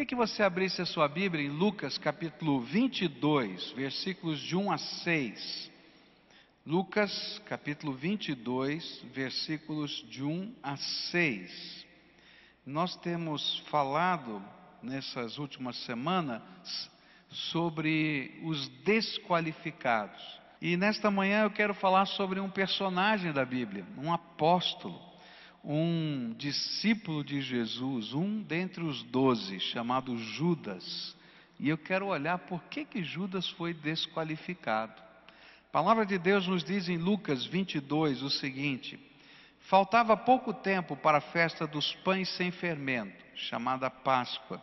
queria que você abrisse a sua Bíblia em Lucas capítulo 22, versículos de 1 a 6. Lucas capítulo 22, versículos de 1 a 6. Nós temos falado nessas últimas semanas sobre os desqualificados. E nesta manhã eu quero falar sobre um personagem da Bíblia, um apóstolo um discípulo de Jesus, um dentre os doze, chamado Judas. E eu quero olhar por que, que Judas foi desqualificado. A palavra de Deus nos diz em Lucas 22 o seguinte: Faltava pouco tempo para a festa dos pães sem fermento, chamada Páscoa,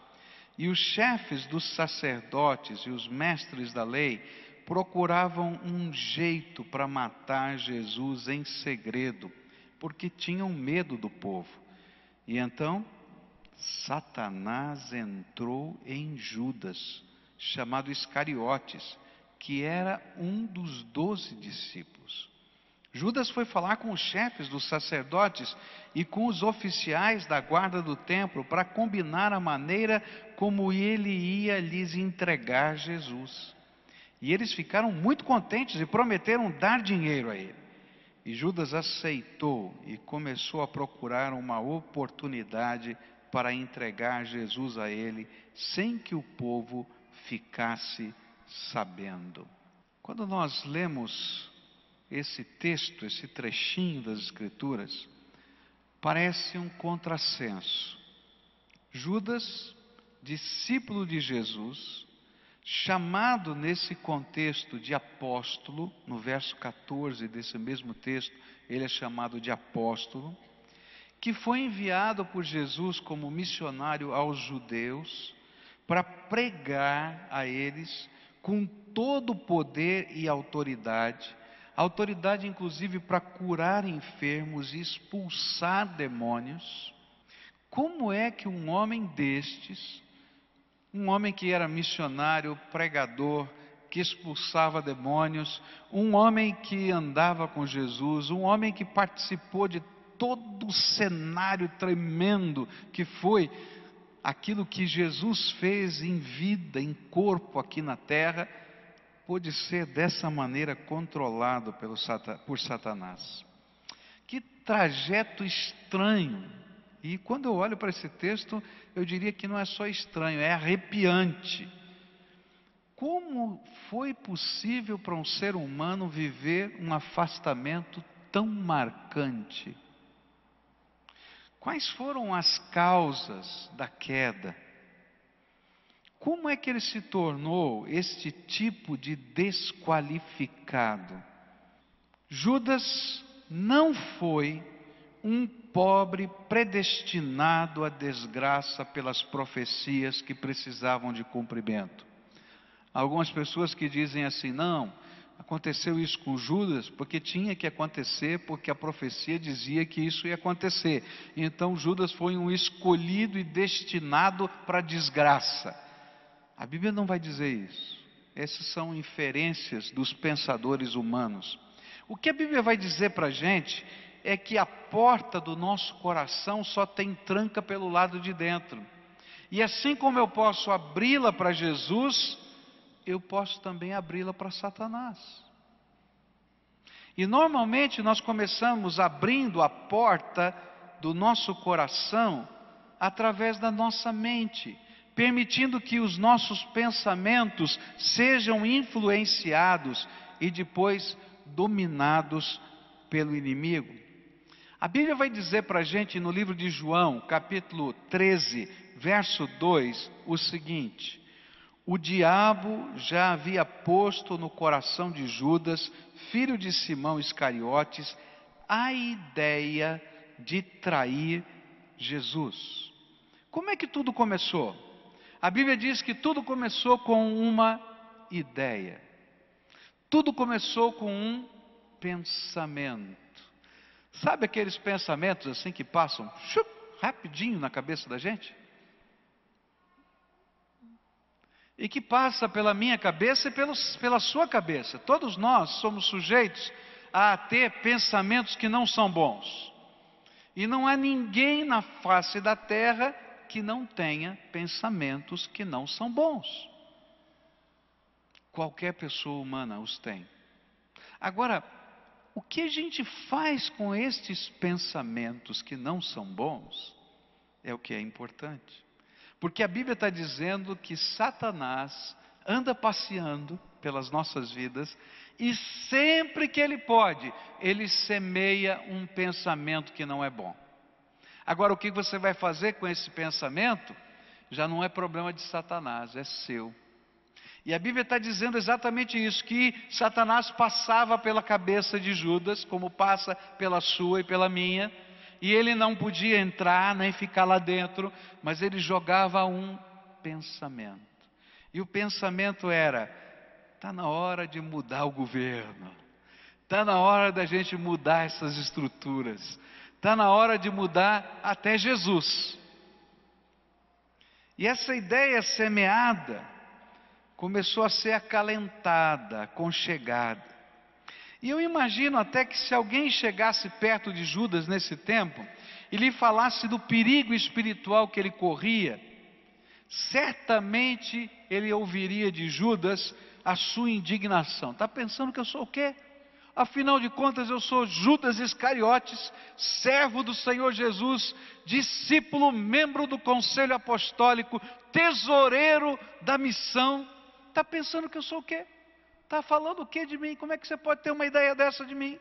e os chefes dos sacerdotes e os mestres da lei procuravam um jeito para matar Jesus em segredo porque tinham medo do povo. E então, Satanás entrou em Judas, chamado Iscariotes, que era um dos doze discípulos. Judas foi falar com os chefes dos sacerdotes e com os oficiais da guarda do templo para combinar a maneira como ele ia lhes entregar Jesus. E eles ficaram muito contentes e prometeram dar dinheiro a ele. E Judas aceitou e começou a procurar uma oportunidade para entregar Jesus a ele, sem que o povo ficasse sabendo. Quando nós lemos esse texto, esse trechinho das Escrituras, parece um contrassenso. Judas, discípulo de Jesus, chamado nesse contexto de apóstolo, no verso 14 desse mesmo texto, ele é chamado de apóstolo, que foi enviado por Jesus como missionário aos judeus para pregar a eles com todo o poder e autoridade, autoridade inclusive para curar enfermos e expulsar demônios. Como é que um homem destes um homem que era missionário, pregador, que expulsava demônios, um homem que andava com Jesus, um homem que participou de todo o cenário tremendo que foi aquilo que Jesus fez em vida, em corpo aqui na terra, pôde ser dessa maneira controlado pelo, por Satanás. Que trajeto estranho e quando eu olho para esse texto, eu diria que não é só estranho, é arrepiante. Como foi possível para um ser humano viver um afastamento tão marcante? Quais foram as causas da queda? Como é que ele se tornou este tipo de desqualificado? Judas não foi um pobre predestinado à desgraça pelas profecias que precisavam de cumprimento. Algumas pessoas que dizem assim: não, aconteceu isso com Judas porque tinha que acontecer, porque a profecia dizia que isso ia acontecer. Então Judas foi um escolhido e destinado para a desgraça. A Bíblia não vai dizer isso. Essas são inferências dos pensadores humanos. O que a Bíblia vai dizer para a gente é que a porta do nosso coração só tem tranca pelo lado de dentro. E assim como eu posso abri-la para Jesus, eu posso também abri-la para Satanás. E normalmente nós começamos abrindo a porta do nosso coração através da nossa mente, permitindo que os nossos pensamentos sejam influenciados e depois dominados pelo inimigo. A Bíblia vai dizer para a gente no livro de João, capítulo 13, verso 2, o seguinte: O diabo já havia posto no coração de Judas, filho de Simão Iscariotes, a ideia de trair Jesus. Como é que tudo começou? A Bíblia diz que tudo começou com uma ideia. Tudo começou com um pensamento. Sabe aqueles pensamentos assim que passam chup, rapidinho na cabeça da gente? E que passa pela minha cabeça e pelos, pela sua cabeça. Todos nós somos sujeitos a ter pensamentos que não são bons. E não há ninguém na face da terra que não tenha pensamentos que não são bons. Qualquer pessoa humana os tem. Agora, o que a gente faz com estes pensamentos que não são bons é o que é importante. Porque a Bíblia está dizendo que Satanás anda passeando pelas nossas vidas e sempre que ele pode, ele semeia um pensamento que não é bom. Agora, o que você vai fazer com esse pensamento já não é problema de Satanás, é seu. E a Bíblia está dizendo exatamente isso: que Satanás passava pela cabeça de Judas, como passa pela sua e pela minha, e ele não podia entrar nem ficar lá dentro, mas ele jogava um pensamento. E o pensamento era: está na hora de mudar o governo, está na hora da gente mudar essas estruturas, está na hora de mudar até Jesus. E essa ideia semeada, começou a ser acalentada, aconchegada. E eu imagino até que se alguém chegasse perto de Judas nesse tempo e lhe falasse do perigo espiritual que ele corria, certamente ele ouviria de Judas a sua indignação. Está pensando que eu sou o quê? Afinal de contas, eu sou Judas Iscariotes, servo do Senhor Jesus, discípulo, membro do conselho apostólico, tesoureiro da missão Está pensando que eu sou o quê? Está falando o quê de mim? Como é que você pode ter uma ideia dessa de mim?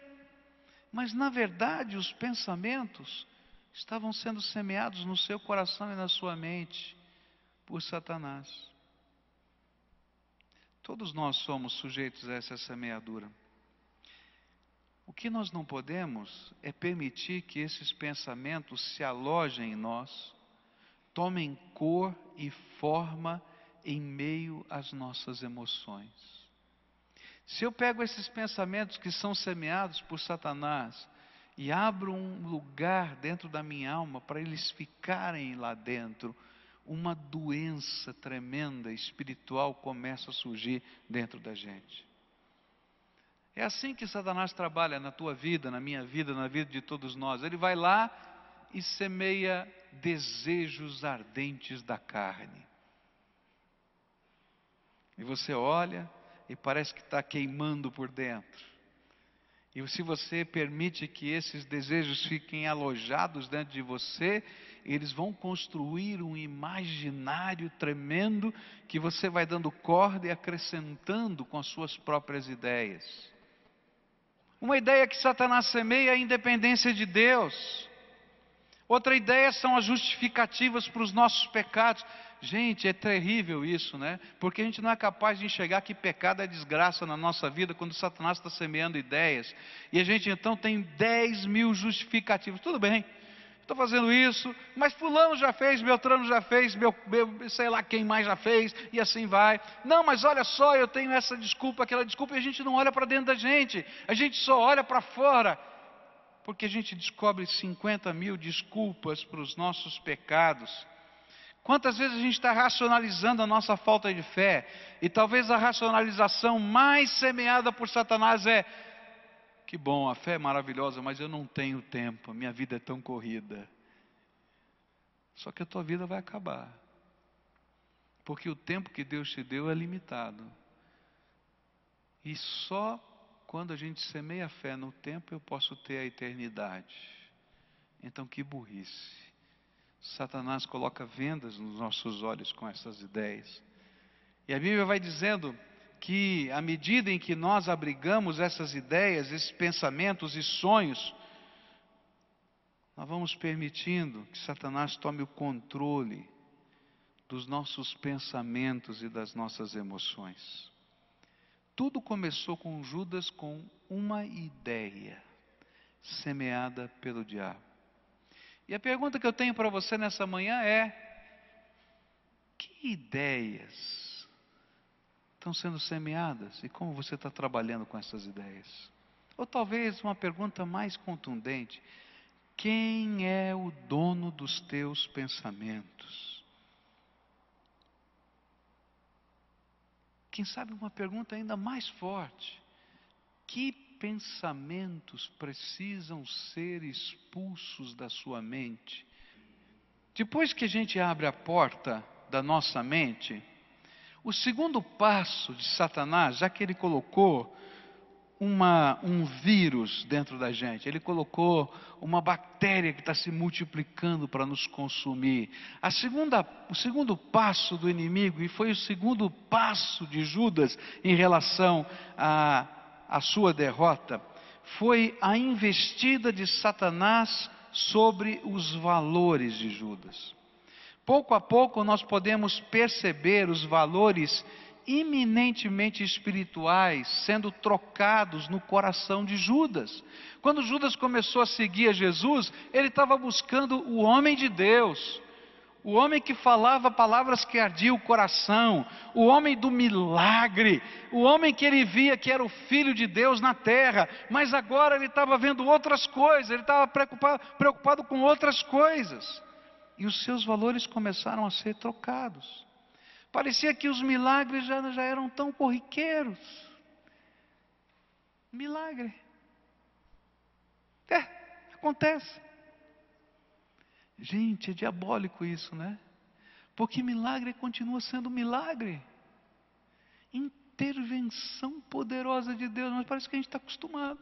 Mas na verdade, os pensamentos estavam sendo semeados no seu coração e na sua mente por Satanás. Todos nós somos sujeitos a essa semeadura. O que nós não podemos é permitir que esses pensamentos se alojem em nós, tomem cor e forma em meio às nossas emoções. Se eu pego esses pensamentos que são semeados por Satanás e abro um lugar dentro da minha alma para eles ficarem lá dentro, uma doença tremenda espiritual começa a surgir dentro da gente. É assim que Satanás trabalha na tua vida, na minha vida, na vida de todos nós. Ele vai lá e semeia desejos ardentes da carne. E você olha e parece que está queimando por dentro. E se você permite que esses desejos fiquem alojados dentro de você, eles vão construir um imaginário tremendo que você vai dando corda e acrescentando com as suas próprias ideias. Uma ideia que Satanás semeia é a independência de Deus. Outra ideia são as justificativas para os nossos pecados. Gente, é terrível isso, né? Porque a gente não é capaz de enxergar que pecado é desgraça na nossa vida quando Satanás está semeando ideias. E a gente então tem 10 mil justificativos. Tudo bem, estou fazendo isso, mas Fulano já fez, Beltrano já fez, meu, meu, sei lá quem mais já fez, e assim vai. Não, mas olha só, eu tenho essa desculpa, aquela desculpa, e a gente não olha para dentro da gente, a gente só olha para fora porque a gente descobre 50 mil desculpas para os nossos pecados. Quantas vezes a gente está racionalizando a nossa falta de fé? E talvez a racionalização mais semeada por Satanás é: que bom, a fé é maravilhosa, mas eu não tenho tempo, minha vida é tão corrida. Só que a tua vida vai acabar. Porque o tempo que Deus te deu é limitado. E só quando a gente semeia a fé no tempo, eu posso ter a eternidade. Então, que burrice. Satanás coloca vendas nos nossos olhos com essas ideias. E a Bíblia vai dizendo que, à medida em que nós abrigamos essas ideias, esses pensamentos e sonhos, nós vamos permitindo que Satanás tome o controle dos nossos pensamentos e das nossas emoções. Tudo começou com Judas com uma ideia semeada pelo diabo. E a pergunta que eu tenho para você nessa manhã é: que ideias estão sendo semeadas e como você está trabalhando com essas ideias? Ou talvez uma pergunta mais contundente: quem é o dono dos teus pensamentos? Quem sabe uma pergunta ainda mais forte: que pensamentos precisam ser expulsos da sua mente Depois que a gente abre a porta da nossa mente, o segundo passo de Satanás, já que ele colocou uma, um vírus dentro da gente, ele colocou uma bactéria que está se multiplicando para nos consumir. A segunda, o segundo passo do inimigo, e foi o segundo passo de Judas em relação a, a sua derrota, foi a investida de Satanás sobre os valores de Judas. Pouco a pouco nós podemos perceber os valores eminentemente espirituais sendo trocados no coração de Judas. Quando Judas começou a seguir a Jesus, ele estava buscando o homem de Deus, o homem que falava palavras que ardiam o coração, o homem do milagre, o homem que ele via que era o filho de Deus na terra, mas agora ele estava vendo outras coisas, ele estava preocupado, preocupado com outras coisas. E os seus valores começaram a ser trocados. Parecia que os milagres já, já eram tão corriqueiros. Milagre. É, acontece. Gente, é diabólico isso, né? Porque milagre continua sendo milagre. Intervenção poderosa de Deus, mas parece que a gente está acostumado.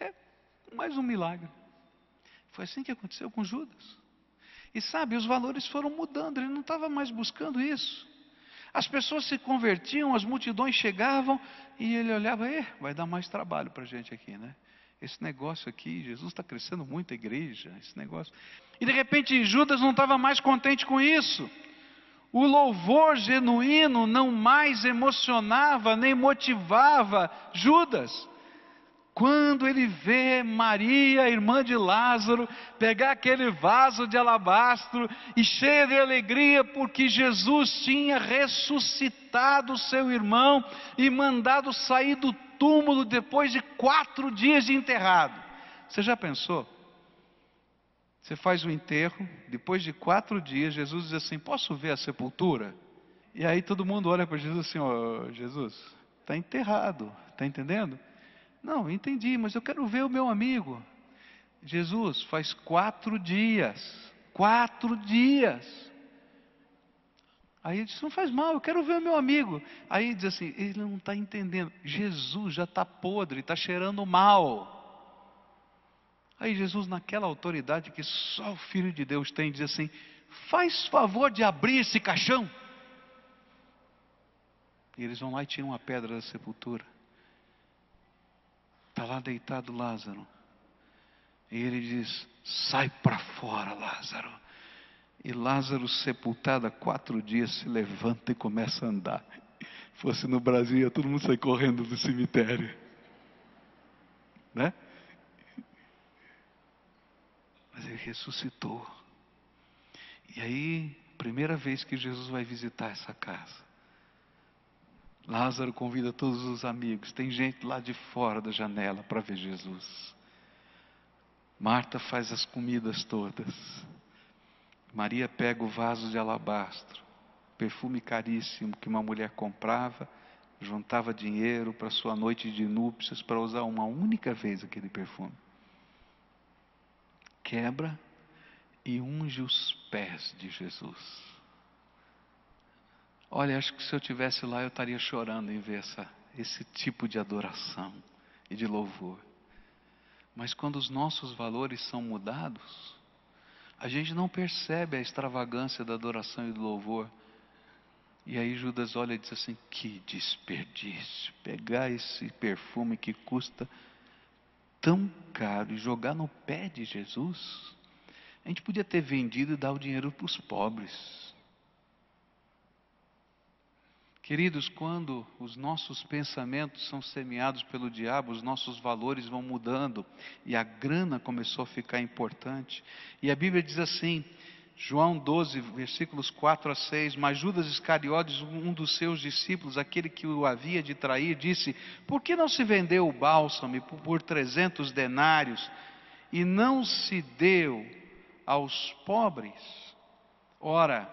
É, mais um milagre. Foi assim que aconteceu com Judas. E sabe, os valores foram mudando, ele não estava mais buscando isso. As pessoas se convertiam, as multidões chegavam e ele olhava, é, vai dar mais trabalho para a gente aqui, né? Esse negócio aqui, Jesus está crescendo muito a igreja, esse negócio. E de repente Judas não estava mais contente com isso. O louvor genuíno não mais emocionava nem motivava Judas. Quando ele vê Maria, irmã de Lázaro, pegar aquele vaso de alabastro e cheia de alegria, porque Jesus tinha ressuscitado seu irmão e mandado sair do túmulo depois de quatro dias de enterrado. Você já pensou? Você faz o enterro, depois de quatro dias, Jesus diz assim: Posso ver a sepultura? E aí todo mundo olha para Jesus assim: oh, Jesus, está enterrado, está entendendo? Não, entendi, mas eu quero ver o meu amigo. Jesus, faz quatro dias. Quatro dias. Aí ele disse: Não faz mal, eu quero ver o meu amigo. Aí ele diz assim: Ele não está entendendo. Jesus já está podre, está cheirando mal. Aí Jesus, naquela autoridade que só o Filho de Deus tem, diz assim: Faz favor de abrir esse caixão. E eles vão lá e tiram a pedra da sepultura. Está lá deitado Lázaro. E ele diz: Sai para fora, Lázaro. E Lázaro, sepultado há quatro dias, se levanta e começa a andar. Fosse no Brasil, todo mundo sai correndo do cemitério. Né? Mas ele ressuscitou. E aí, primeira vez que Jesus vai visitar essa casa. Lázaro convida todos os amigos. Tem gente lá de fora da janela para ver Jesus. Marta faz as comidas todas. Maria pega o vaso de alabastro, perfume caríssimo que uma mulher comprava, juntava dinheiro para sua noite de núpcias para usar uma única vez aquele perfume. Quebra e unge os pés de Jesus. Olha, acho que se eu tivesse lá eu estaria chorando em ver essa, esse tipo de adoração e de louvor. Mas quando os nossos valores são mudados, a gente não percebe a extravagância da adoração e do louvor. E aí Judas olha e diz assim: que desperdício, pegar esse perfume que custa tão caro e jogar no pé de Jesus. A gente podia ter vendido e dar o dinheiro para os pobres. Queridos, quando os nossos pensamentos são semeados pelo diabo, os nossos valores vão mudando e a grana começou a ficar importante. E a Bíblia diz assim, João 12, versículos 4 a 6: Mas Judas Iscariotes, um dos seus discípulos, aquele que o havia de trair, disse: Por que não se vendeu o bálsamo por trezentos denários e não se deu aos pobres? Ora,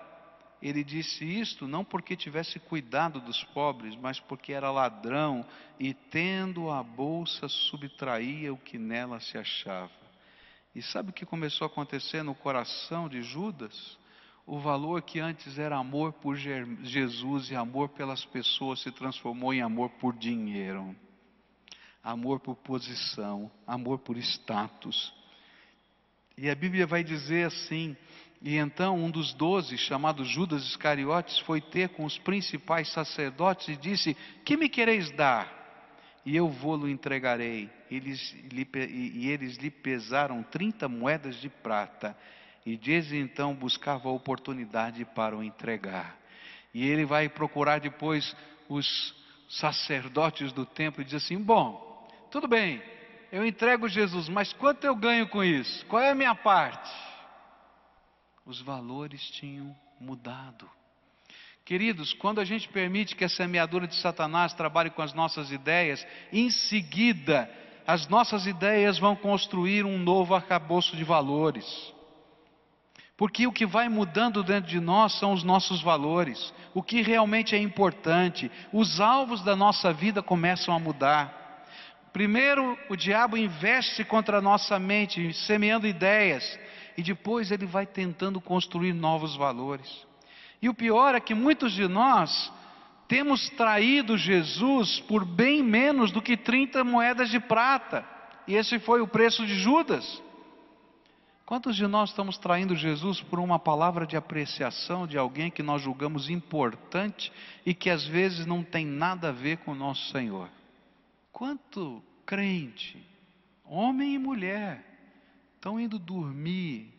ele disse isto não porque tivesse cuidado dos pobres, mas porque era ladrão e, tendo a bolsa, subtraía o que nela se achava. E sabe o que começou a acontecer no coração de Judas? O valor que antes era amor por Jesus e amor pelas pessoas se transformou em amor por dinheiro, amor por posição, amor por status. E a Bíblia vai dizer assim: e então um dos doze, chamado Judas Iscariotes, foi ter com os principais sacerdotes e disse: Que me quereis dar? E eu vou-lo entregarei. Eles, e eles lhe pesaram trinta moedas de prata. E desde então buscava a oportunidade para o entregar. E ele vai procurar depois os sacerdotes do templo e diz assim: Bom, tudo bem, eu entrego Jesus, mas quanto eu ganho com isso? Qual é a minha parte? Os valores tinham mudado. Queridos, quando a gente permite que a semeadura de Satanás trabalhe com as nossas ideias, em seguida, as nossas ideias vão construir um novo arcabouço de valores. Porque o que vai mudando dentro de nós são os nossos valores, o que realmente é importante, os alvos da nossa vida começam a mudar. Primeiro, o diabo investe contra a nossa mente, semeando ideias, e depois ele vai tentando construir novos valores. E o pior é que muitos de nós temos traído Jesus por bem menos do que 30 moedas de prata, e esse foi o preço de Judas. Quantos de nós estamos traindo Jesus por uma palavra de apreciação de alguém que nós julgamos importante e que às vezes não tem nada a ver com o nosso Senhor? Quanto crente, homem e mulher, estão indo dormir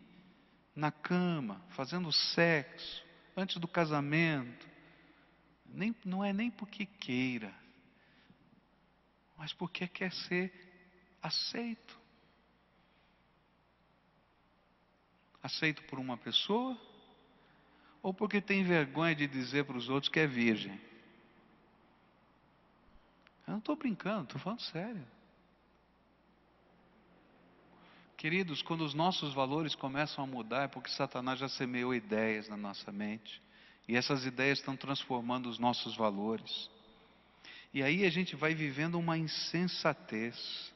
na cama, fazendo sexo, antes do casamento, nem, não é nem porque queira, mas porque quer ser aceito. Aceito por uma pessoa, ou porque tem vergonha de dizer para os outros que é virgem. Eu não estou brincando, estou falando sério. Queridos, quando os nossos valores começam a mudar, é porque Satanás já semeou ideias na nossa mente. E essas ideias estão transformando os nossos valores. E aí a gente vai vivendo uma insensatez.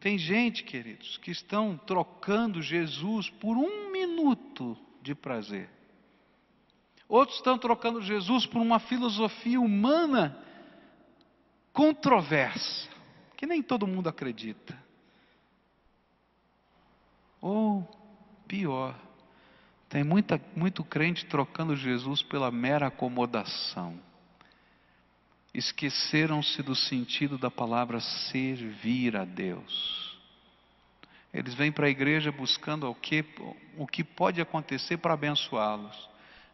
Tem gente, queridos, que estão trocando Jesus por um minuto de prazer. Outros estão trocando Jesus por uma filosofia humana controversa, que nem todo mundo acredita. Ou pior, tem muita, muito crente trocando Jesus pela mera acomodação. Esqueceram-se do sentido da palavra servir a Deus. Eles vêm para a igreja buscando o que, o que pode acontecer para abençoá-los,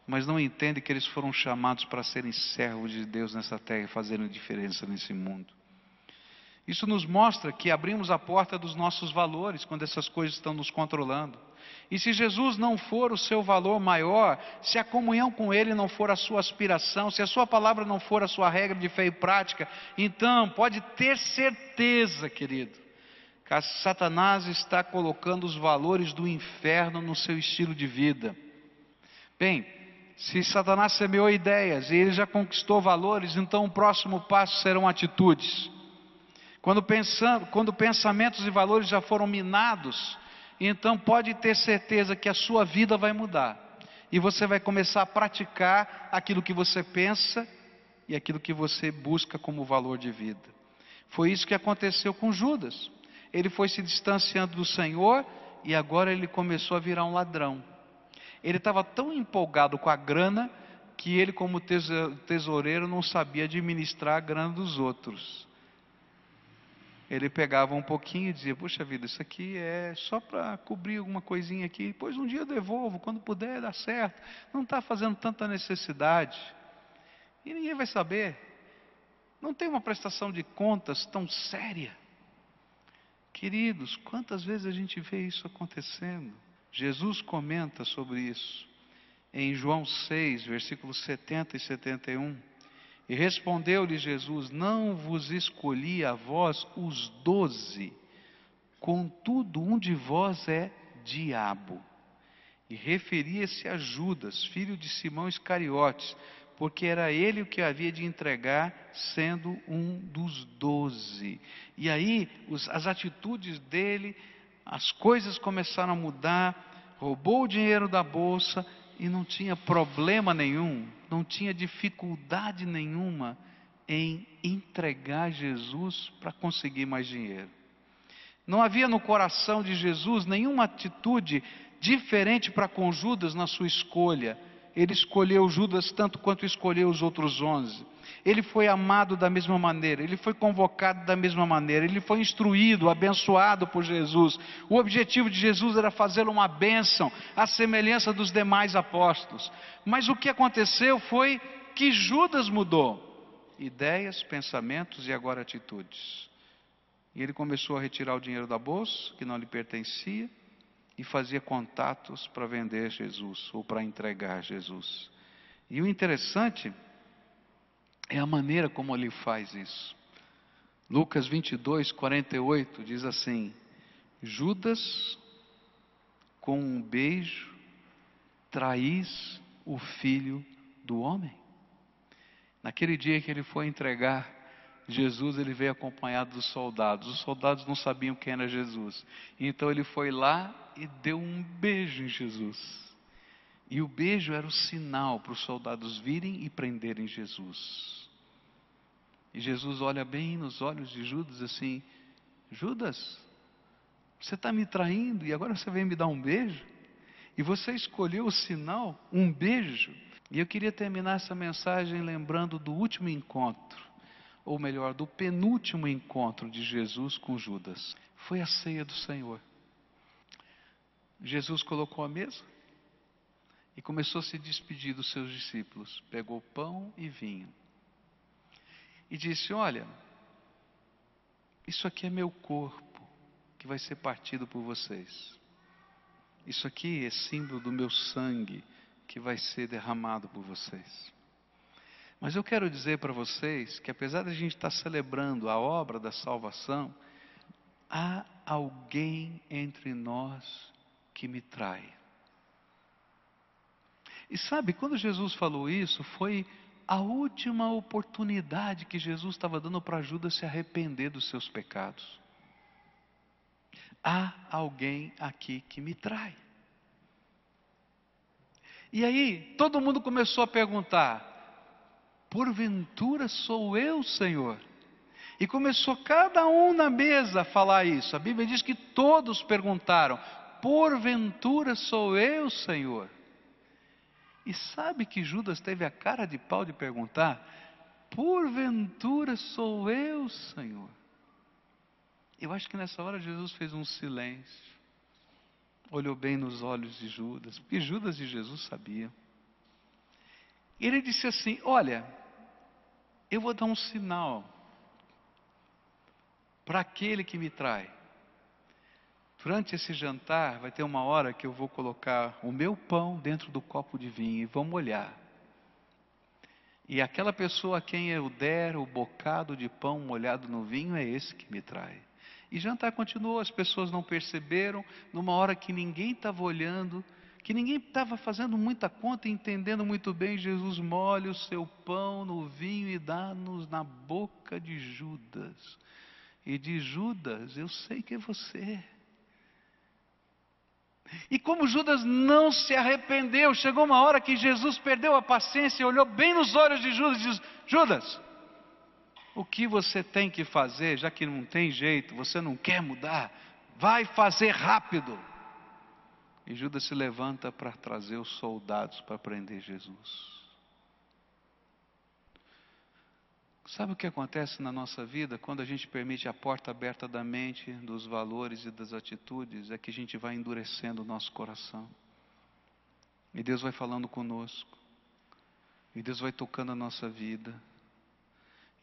mas não entendem que eles foram chamados para serem servos de Deus nessa terra e fazerem diferença nesse mundo. Isso nos mostra que abrimos a porta dos nossos valores quando essas coisas estão nos controlando. E se Jesus não for o seu valor maior, se a comunhão com Ele não for a sua aspiração, se a Sua palavra não for a sua regra de fé e prática, então pode ter certeza, querido, que Satanás está colocando os valores do inferno no seu estilo de vida. Bem, se Satanás semeou ideias e ele já conquistou valores, então o próximo passo serão atitudes. Quando, pensam, quando pensamentos e valores já foram minados, então pode ter certeza que a sua vida vai mudar. E você vai começar a praticar aquilo que você pensa e aquilo que você busca como valor de vida. Foi isso que aconteceu com Judas. Ele foi se distanciando do Senhor e agora ele começou a virar um ladrão. Ele estava tão empolgado com a grana que ele, como tesoureiro, não sabia administrar a grana dos outros ele pegava um pouquinho e dizia: Puxa vida, isso aqui é só para cobrir alguma coisinha aqui, depois um dia eu devolvo, quando puder dá certo. Não está fazendo tanta necessidade. E ninguém vai saber. Não tem uma prestação de contas tão séria. Queridos, quantas vezes a gente vê isso acontecendo? Jesus comenta sobre isso em João 6, versículos 70 e 71. E respondeu-lhe Jesus: Não vos escolhi a vós os doze, contudo um de vós é diabo. E referia-se a Judas, filho de Simão Iscariotes, porque era ele o que havia de entregar, sendo um dos doze. E aí, os, as atitudes dele as coisas começaram a mudar, roubou o dinheiro da bolsa e não tinha problema nenhum, não tinha dificuldade nenhuma em entregar Jesus para conseguir mais dinheiro. Não havia no coração de Jesus nenhuma atitude diferente para com Judas na sua escolha. Ele escolheu Judas tanto quanto escolheu os outros onze. Ele foi amado da mesma maneira, ele foi convocado da mesma maneira, ele foi instruído, abençoado por Jesus. O objetivo de Jesus era fazê-lo uma bênção, à semelhança dos demais apóstolos. Mas o que aconteceu foi que Judas mudou ideias, pensamentos e agora atitudes. E ele começou a retirar o dinheiro da bolsa, que não lhe pertencia, e fazia contatos para vender Jesus ou para entregar Jesus. E o interessante é a maneira como ele faz isso. Lucas 22, 48 diz assim: Judas, com um beijo, traís o filho do homem. Naquele dia que ele foi entregar Jesus, ele veio acompanhado dos soldados. Os soldados não sabiam quem era Jesus. Então ele foi lá e deu um beijo em Jesus. E o beijo era o sinal para os soldados virem e prenderem Jesus. E Jesus olha bem nos olhos de Judas assim: Judas, você está me traindo e agora você vem me dar um beijo? E você escolheu o sinal, um beijo. E eu queria terminar essa mensagem lembrando do último encontro, ou melhor, do penúltimo encontro de Jesus com Judas. Foi a ceia do Senhor. Jesus colocou a mesa e começou a se despedir dos seus discípulos. Pegou pão e vinho e disse: Olha, isso aqui é meu corpo que vai ser partido por vocês. Isso aqui é símbolo do meu sangue que vai ser derramado por vocês. Mas eu quero dizer para vocês que apesar de a gente estar celebrando a obra da salvação, há alguém entre nós que me trai. E sabe, quando Jesus falou isso, foi a última oportunidade que Jesus estava dando para Judas se arrepender dos seus pecados. Há alguém aqui que me trai. E aí, todo mundo começou a perguntar: porventura sou eu, Senhor? E começou cada um na mesa a falar isso. A Bíblia diz que todos perguntaram: porventura sou eu, Senhor? E sabe que Judas teve a cara de pau de perguntar: Porventura sou eu, Senhor? Eu acho que nessa hora Jesus fez um silêncio, olhou bem nos olhos de Judas, porque Judas e Jesus sabiam. Ele disse assim: Olha, eu vou dar um sinal para aquele que me trai. Durante esse jantar, vai ter uma hora que eu vou colocar o meu pão dentro do copo de vinho e vamos olhar. E aquela pessoa a quem eu der o bocado de pão molhado no vinho é esse que me trai. E jantar continuou, as pessoas não perceberam, numa hora que ninguém estava olhando, que ninguém estava fazendo muita conta e entendendo muito bem, Jesus molha o seu pão no vinho e dá-nos na boca de Judas. E de Judas, eu sei que é você. E como Judas não se arrependeu, chegou uma hora que Jesus perdeu a paciência, olhou bem nos olhos de Judas e disse: Judas, o que você tem que fazer, já que não tem jeito, você não quer mudar, vai fazer rápido. E Judas se levanta para trazer os soldados para prender Jesus. Sabe o que acontece na nossa vida quando a gente permite a porta aberta da mente, dos valores e das atitudes? É que a gente vai endurecendo o nosso coração. E Deus vai falando conosco. E Deus vai tocando a nossa vida.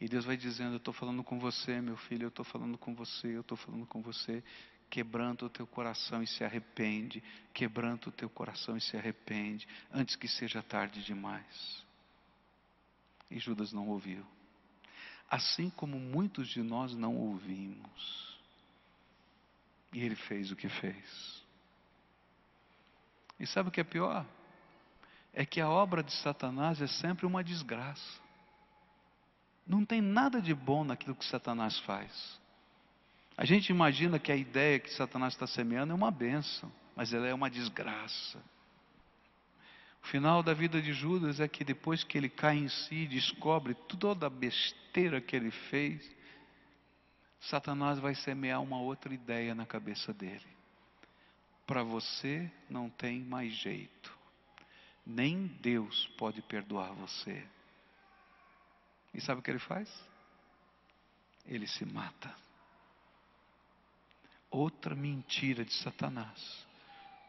E Deus vai dizendo: Eu estou falando com você, meu filho, eu estou falando com você, eu estou falando com você. Quebrando o teu coração e se arrepende. Quebrando o teu coração e se arrepende. Antes que seja tarde demais. E Judas não ouviu assim como muitos de nós não ouvimos. E ele fez o que fez. E sabe o que é pior? É que a obra de Satanás é sempre uma desgraça. Não tem nada de bom naquilo que Satanás faz. A gente imagina que a ideia que Satanás está semeando é uma benção, mas ela é uma desgraça. O final da vida de Judas é que depois que ele cai em si, descobre toda a besteira que ele fez, Satanás vai semear uma outra ideia na cabeça dele. Para você não tem mais jeito. Nem Deus pode perdoar você. E sabe o que ele faz? Ele se mata. Outra mentira de Satanás.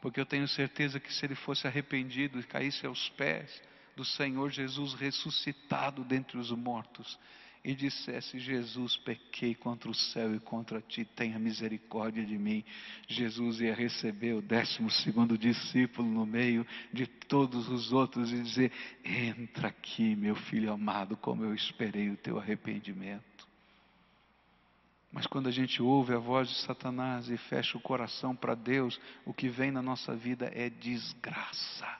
Porque eu tenho certeza que se ele fosse arrependido e caísse aos pés do Senhor Jesus ressuscitado dentre os mortos, e dissesse: Jesus, pequei contra o céu e contra ti, tenha misericórdia de mim. Jesus ia receber o décimo segundo discípulo no meio de todos os outros e dizer: Entra aqui, meu filho amado, como eu esperei o teu arrependimento. Mas quando a gente ouve a voz de Satanás e fecha o coração para Deus, o que vem na nossa vida é desgraça.